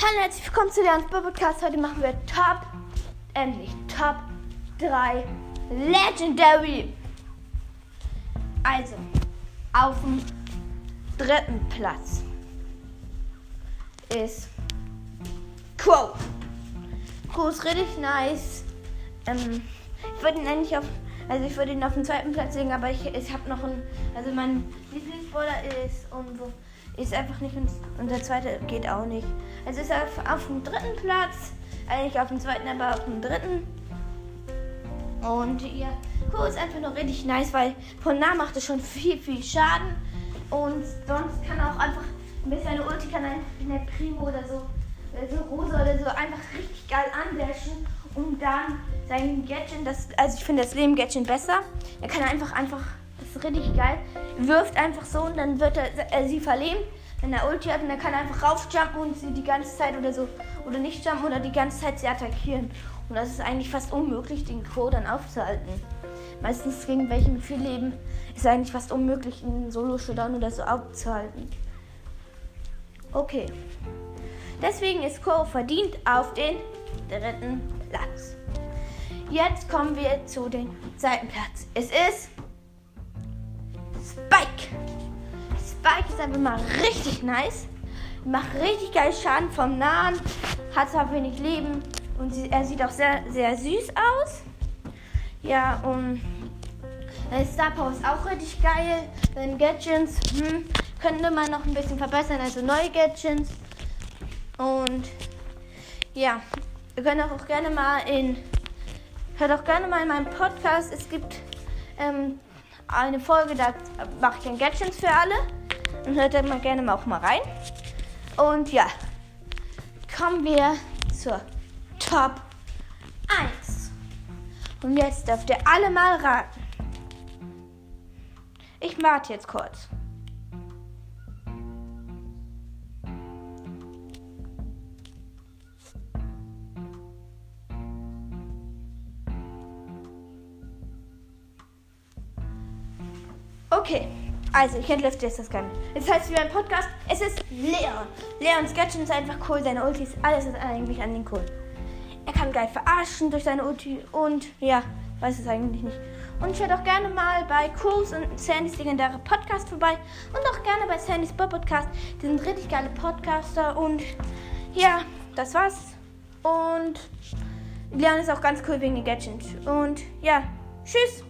Hallo, herzlich willkommen zu Leons Podcast. Heute machen wir Top, endlich Top 3 Legendary. Also, auf dem dritten Platz ist Quo. Quo ist richtig nice. Ähm, ich würde ihn eigentlich auf, also ich würde ihn auf dem zweiten Platz legen, aber ich, ich habe noch einen, also mein Lieblingsborder ist und so ist einfach nicht und der zweite geht auch nicht. Also ist er auf, auf dem dritten Platz, eigentlich auf dem zweiten, aber auf dem dritten. Und ja, Co ist einfach nur richtig nice, weil von nah macht es schon viel, viel Schaden. Und sonst kann er auch einfach mit seiner Ulti kann einfach in der Primo oder so, oder so rosa oder so einfach richtig geil andashen und dann sein Gadget, das, also ich finde das Leben Gadget besser. Er kann einfach einfach ist richtig geil. Wirft einfach so und dann wird er äh, sie verleben. Wenn er Ulti hat und er kann einfach raufjumpen und sie die ganze Zeit oder so oder nicht jumpen oder die ganze Zeit sie attackieren. Und das ist eigentlich fast unmöglich, den Crow dann aufzuhalten. Meistens gegen welche viel Leben ist eigentlich fast unmöglich, einen Solo-Showdown oder so aufzuhalten. Okay. Deswegen ist Crow verdient auf den dritten Platz. Jetzt kommen wir zu dem zweiten Platz. Es ist Spike. Spike ist einfach mal richtig nice. Macht richtig geil Schaden vom Nahen. Hat zwar wenig Leben. Und sie, er sieht auch sehr, sehr süß aus. Ja, und Star Power ist auch richtig geil. Dann Gadgets hm, könnte man noch ein bisschen verbessern. Also neue Gadgets. Und ja, ihr könnt auch gerne mal in. Hört auch gerne mal in meinem Podcast. Es gibt ähm, eine Folge, da mache ich dann Gadgets für alle. Und hört da mal gerne auch mal rein. Und ja, kommen wir zur Top 1. Und jetzt dürft ihr alle mal raten. Ich warte jetzt kurz. Okay, also ich entlüfte jetzt das Ganze. Das heißt, wie beim Podcast, es ist Leon. Leons Gadget ist einfach cool, seine Ultis, alles ist eigentlich an den cool. Er kann geil verarschen durch seine Ulti und ja, weiß es eigentlich nicht. Und schaut auch gerne mal bei Cruise und Sandys legendäre Podcast vorbei und auch gerne bei Sandys Bob Podcast. Die sind richtig geile Podcaster und ja, das war's. Und Leon ist auch ganz cool wegen den Gadgets. Und ja, tschüss.